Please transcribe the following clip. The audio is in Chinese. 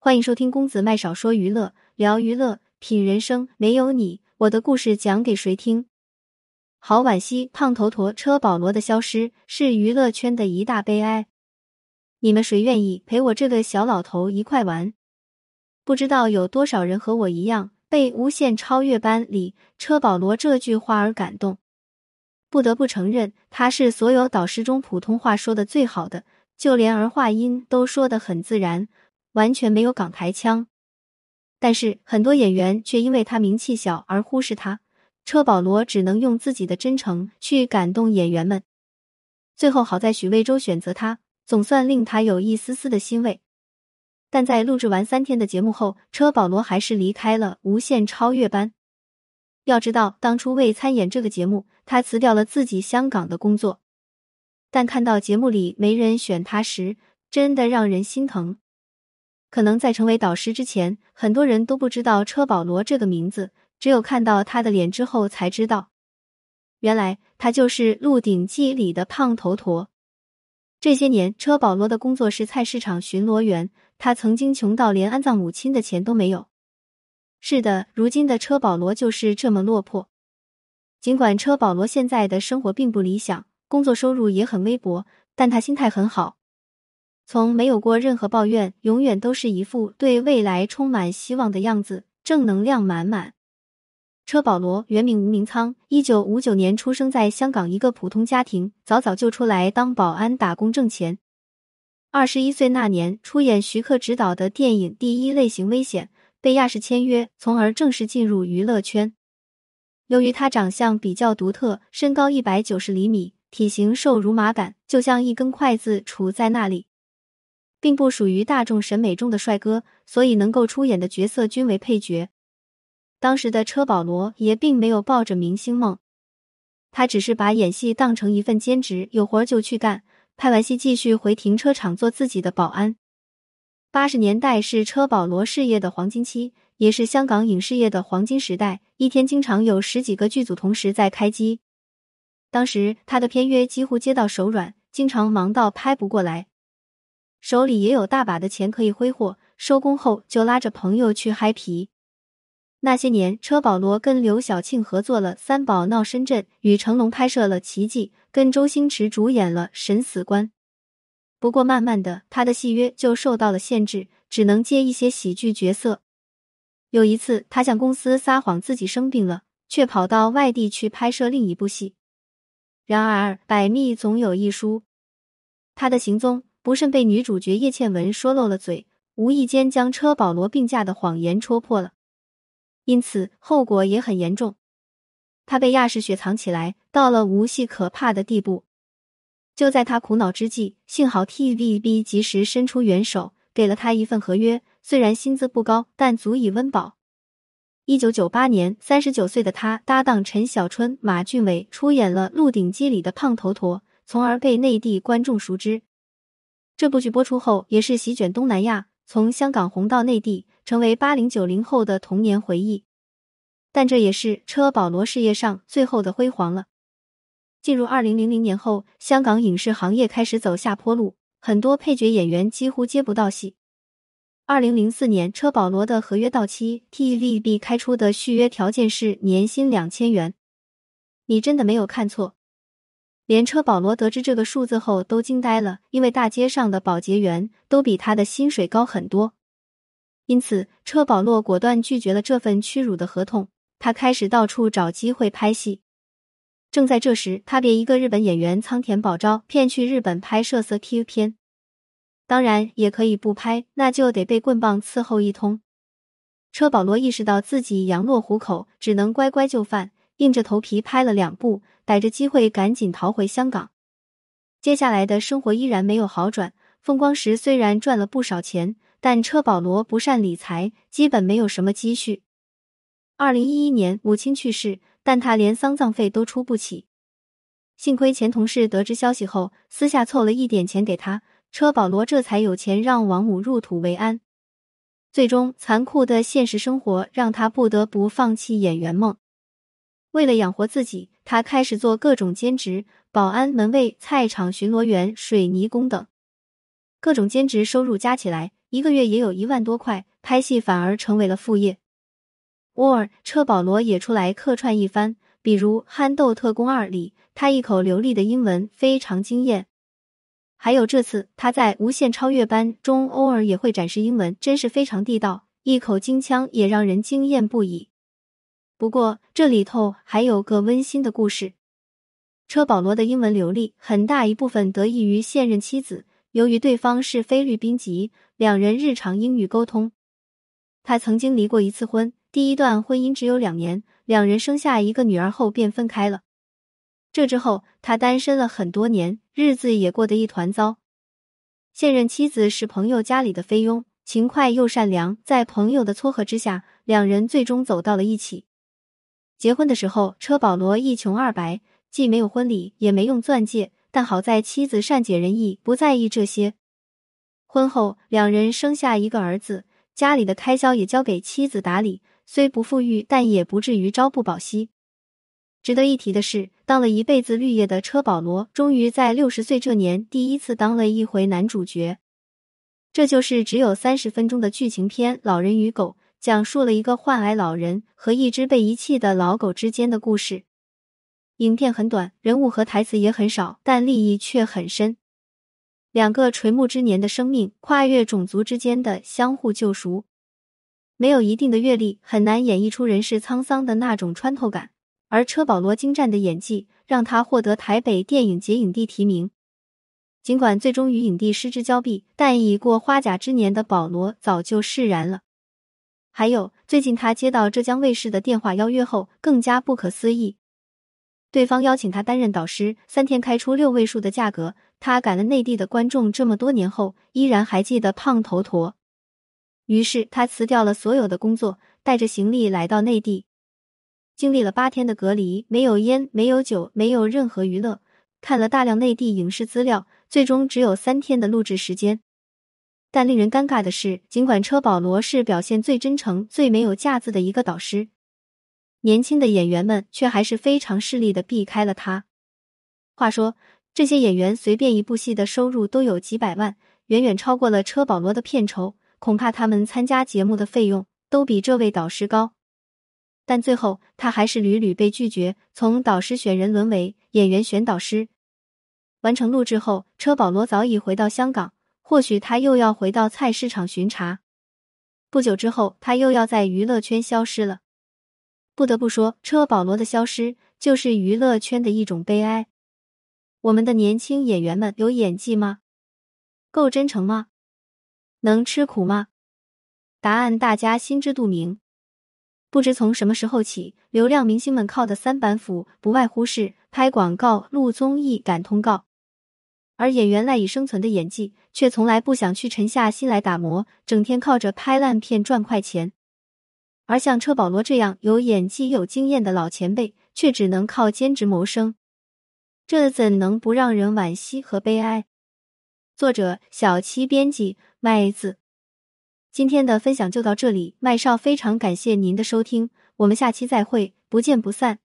欢迎收听公子麦少说娱乐，聊娱乐，品人生。没有你，我的故事讲给谁听？好惋惜，胖头陀车保罗的消失是娱乐圈的一大悲哀。你们谁愿意陪我这个小老头一块玩？不知道有多少人和我一样被《无限超越班》里车保罗这句话而感动。不得不承认，他是所有导师中普通话说的最好的，就连儿化音都说得很自然。完全没有港台腔，但是很多演员却因为他名气小而忽视他。车保罗只能用自己的真诚去感动演员们。最后好在许魏洲选择他，总算令他有一丝丝的欣慰。但在录制完三天的节目后，车保罗还是离开了《无限超越班》。要知道，当初为参演这个节目，他辞掉了自己香港的工作。但看到节目里没人选他时，真的让人心疼。可能在成为导师之前，很多人都不知道车保罗这个名字，只有看到他的脸之后才知道，原来他就是《鹿鼎记》里的胖头陀。这些年，车保罗的工作是菜市场巡逻员，他曾经穷到连安葬母亲的钱都没有。是的，如今的车保罗就是这么落魄。尽管车保罗现在的生活并不理想，工作收入也很微薄，但他心态很好。从没有过任何抱怨，永远都是一副对未来充满希望的样子，正能量满满。车保罗原名吴明仓，一九五九年出生在香港一个普通家庭，早早就出来当保安打工挣钱。二十一岁那年，出演徐克执导的电影《第一类型危险》，被亚视签约，从而正式进入娱乐圈。由于他长相比较独特，身高一百九十厘米，体型瘦如马杆，就像一根筷子杵在那里。并不属于大众审美中的帅哥，所以能够出演的角色均为配角。当时的车保罗也并没有抱着明星梦，他只是把演戏当成一份兼职，有活就去干，拍完戏继续回停车场做自己的保安。八十年代是车保罗事业的黄金期，也是香港影视业的黄金时代，一天经常有十几个剧组同时在开机。当时他的片约几乎接到手软，经常忙到拍不过来。手里也有大把的钱可以挥霍，收工后就拉着朋友去嗨皮。那些年，车保罗跟刘晓庆合作了《三宝闹深圳》，与成龙拍摄了《奇迹》，跟周星驰主演了《审死官》。不过，慢慢的，他的戏约就受到了限制，只能接一些喜剧角色。有一次，他向公司撒谎自己生病了，却跑到外地去拍摄另一部戏。然而，百密总有一疏，他的行踪。不慎被女主角叶倩文说漏了嘴，无意间将车保罗病假的谎言戳破了，因此后果也很严重。他被亚视雪藏起来，到了无戏可怕的地步。就在他苦恼之际，幸好 TVB 及时伸出援手，给了他一份合约，虽然薪资不高，但足以温饱。一九九八年，三十九岁的他搭档陈小春、马俊伟出演了《鹿鼎记》里的胖头陀，从而被内地观众熟知。这部剧播出后，也是席卷东南亚，从香港红到内地，成为八零九零后的童年回忆。但这也是车保罗事业上最后的辉煌了。进入二零零零年后，香港影视行业开始走下坡路，很多配角演员几乎接不到戏。二零零四年，车保罗的合约到期，TVB 开出的续约条件是年薪两千元。你真的没有看错。连车保罗得知这个数字后都惊呆了，因为大街上的保洁员都比他的薪水高很多。因此，车保罗果断拒绝了这份屈辱的合同。他开始到处找机会拍戏。正在这时，他被一个日本演员仓田保昭骗去日本拍摄色 Q 片，当然也可以不拍，那就得被棍棒伺候一通。车保罗意识到自己羊落虎口，只能乖乖就范。硬着头皮拍了两部，逮着机会赶紧逃回香港。接下来的生活依然没有好转。风光时虽然赚了不少钱，但车保罗不善理财，基本没有什么积蓄。二零一一年，母亲去世，但他连丧葬费都出不起。幸亏前同事得知消息后，私下凑了一点钱给他，车保罗这才有钱让王母入土为安。最终，残酷的现实生活让他不得不放弃演员梦。为了养活自己，他开始做各种兼职，保安、门卫、菜场巡逻员、水泥工等，各种兼职收入加起来，一个月也有一万多块，拍戏反而成为了副业。偶尔，车保罗也出来客串一番，比如《憨豆特工二》里，他一口流利的英文非常惊艳。还有这次他在《无限超越班》中偶尔也会展示英文，真是非常地道，一口京腔也让人惊艳不已。不过这里头还有个温馨的故事，车保罗的英文流利很大一部分得益于现任妻子，由于对方是菲律宾籍，两人日常英语沟通。他曾经离过一次婚。第一段婚姻只有两年，两人生下一个女儿后便分开了。这之后，他单身了很多年，日子也过得一团糟。现任妻子是朋友家里的菲佣，勤快又善良，在朋友的撮合之下，两人最终走到了一起。结婚的时候，车保罗一穷二白，既没有婚礼，也没用钻戒，但好在妻子善解人意，不在意这些。婚后，两人生下一个儿子，家里的开销也交给妻子打理。虽不富裕，但也不至于朝不保夕。值得一提的是，当了一辈子绿叶的车保罗，终于在六十岁这年第一次当了一回男主角。这就是只有三十分钟的剧情片《老人与狗》，讲述了一个患癌老人和一只被遗弃的老狗之间的故事。影片很短，人物和台词也很少，但立意却很深。两个垂暮之年的生命，跨越种族之间的相互救赎。没有一定的阅历，很难演绎出人世沧桑的那种穿透感。而车保罗精湛的演技，让他获得台北电影节影帝提名。尽管最终与影帝失之交臂，但已过花甲之年的保罗早就释然了。还有，最近他接到浙江卫视的电话邀约后，更加不可思议。对方邀请他担任导师，三天开出六位数的价格。他赶了内地的观众这么多年后，依然还记得胖头陀。于是他辞掉了所有的工作，带着行李来到内地，经历了八天的隔离，没有烟，没有酒，没有任何娱乐，看了大量内地影视资料，最终只有三天的录制时间。但令人尴尬的是，尽管车保罗是表现最真诚、最没有架子的一个导师，年轻的演员们却还是非常势利的避开了他。话说，这些演员随便一部戏的收入都有几百万，远远超过了车保罗的片酬。恐怕他们参加节目的费用都比这位导师高，但最后他还是屡屡被拒绝，从导师选人沦为演员选导师。完成录制后，车保罗早已回到香港，或许他又要回到菜市场巡查。不久之后，他又要在娱乐圈消失了。不得不说，车保罗的消失就是娱乐圈的一种悲哀。我们的年轻演员们有演技吗？够真诚吗？能吃苦吗？答案大家心知肚明。不知从什么时候起，流量明星们靠的三板斧不外乎是拍广告、录综艺、赶通告，而演员赖以生存的演技却从来不想去沉下心来打磨，整天靠着拍烂片赚快钱。而像车保罗这样有演技、有经验的老前辈，却只能靠兼职谋生，这怎能不让人惋惜和悲哀？作者：小七，编辑。麦子，今天的分享就到这里。麦少非常感谢您的收听，我们下期再会，不见不散。